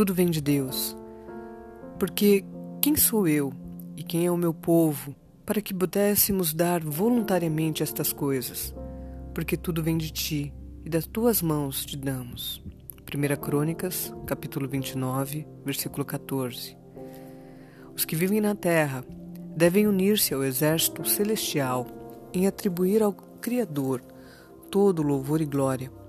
tudo vem de Deus. Porque quem sou eu e quem é o meu povo para que pudéssemos dar voluntariamente estas coisas? Porque tudo vem de ti e das tuas mãos te damos. 1 Crônicas, capítulo 29, versículo 14. Os que vivem na terra devem unir-se ao exército celestial em atribuir ao Criador todo louvor e glória.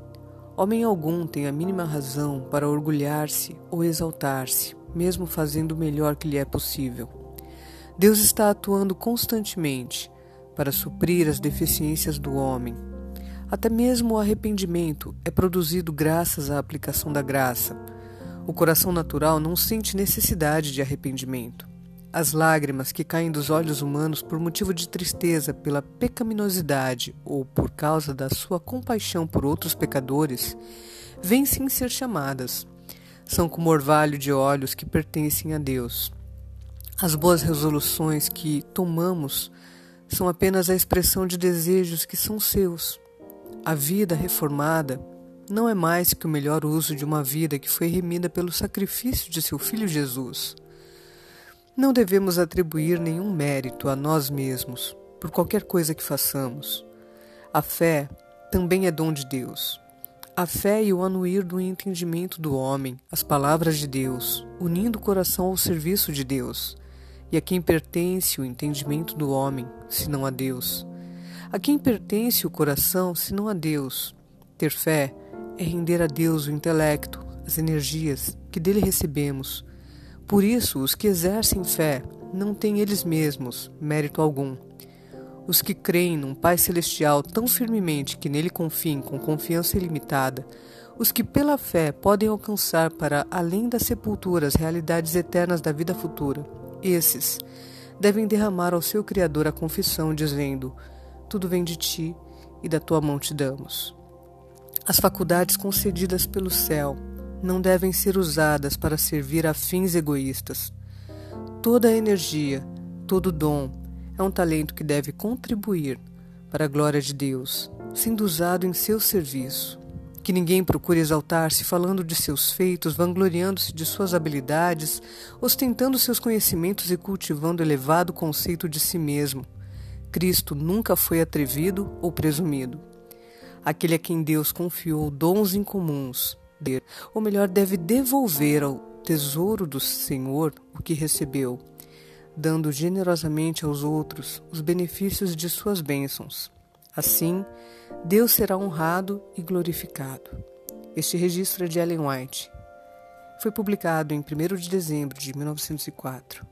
Homem algum tem a mínima razão para orgulhar-se ou exaltar-se, mesmo fazendo o melhor que lhe é possível. Deus está atuando constantemente para suprir as deficiências do homem. Até mesmo o arrependimento é produzido graças à aplicação da graça. O coração natural não sente necessidade de arrependimento. As lágrimas que caem dos olhos humanos por motivo de tristeza pela pecaminosidade ou por causa da sua compaixão por outros pecadores vêm sim ser chamadas. São como orvalho de olhos que pertencem a Deus. As boas resoluções que tomamos são apenas a expressão de desejos que são seus. A vida reformada não é mais que o melhor uso de uma vida que foi remida pelo sacrifício de seu Filho Jesus. Não devemos atribuir nenhum mérito a nós mesmos por qualquer coisa que façamos. A fé também é dom de Deus. A fé e o anuir do entendimento do homem, as palavras de Deus, unindo o coração ao serviço de Deus. E a quem pertence o entendimento do homem, senão a Deus? A quem pertence o coração, senão a Deus? Ter fé é render a Deus o intelecto, as energias que dele recebemos por isso, os que exercem fé não têm eles mesmos mérito algum. Os que creem num Pai Celestial tão firmemente que nele confiem com confiança ilimitada, os que pela fé podem alcançar para além da sepultura as realidades eternas da vida futura, esses devem derramar ao seu Criador a confissão, dizendo: Tudo vem de ti e da tua mão te damos. As faculdades concedidas pelo céu não devem ser usadas para servir a fins egoístas. Toda a energia, todo dom é um talento que deve contribuir para a glória de Deus, sendo usado em seu serviço. Que ninguém procure exaltar-se falando de seus feitos, vangloriando-se de suas habilidades, ostentando seus conhecimentos e cultivando elevado conceito de si mesmo. Cristo nunca foi atrevido ou presumido. Aquele a quem Deus confiou dons incomuns, ou melhor, deve devolver ao tesouro do Senhor o que recebeu, dando generosamente aos outros os benefícios de suas bênçãos. Assim, Deus será honrado e glorificado. Este registro é de Ellen White. Foi publicado em 1 de dezembro de 1904.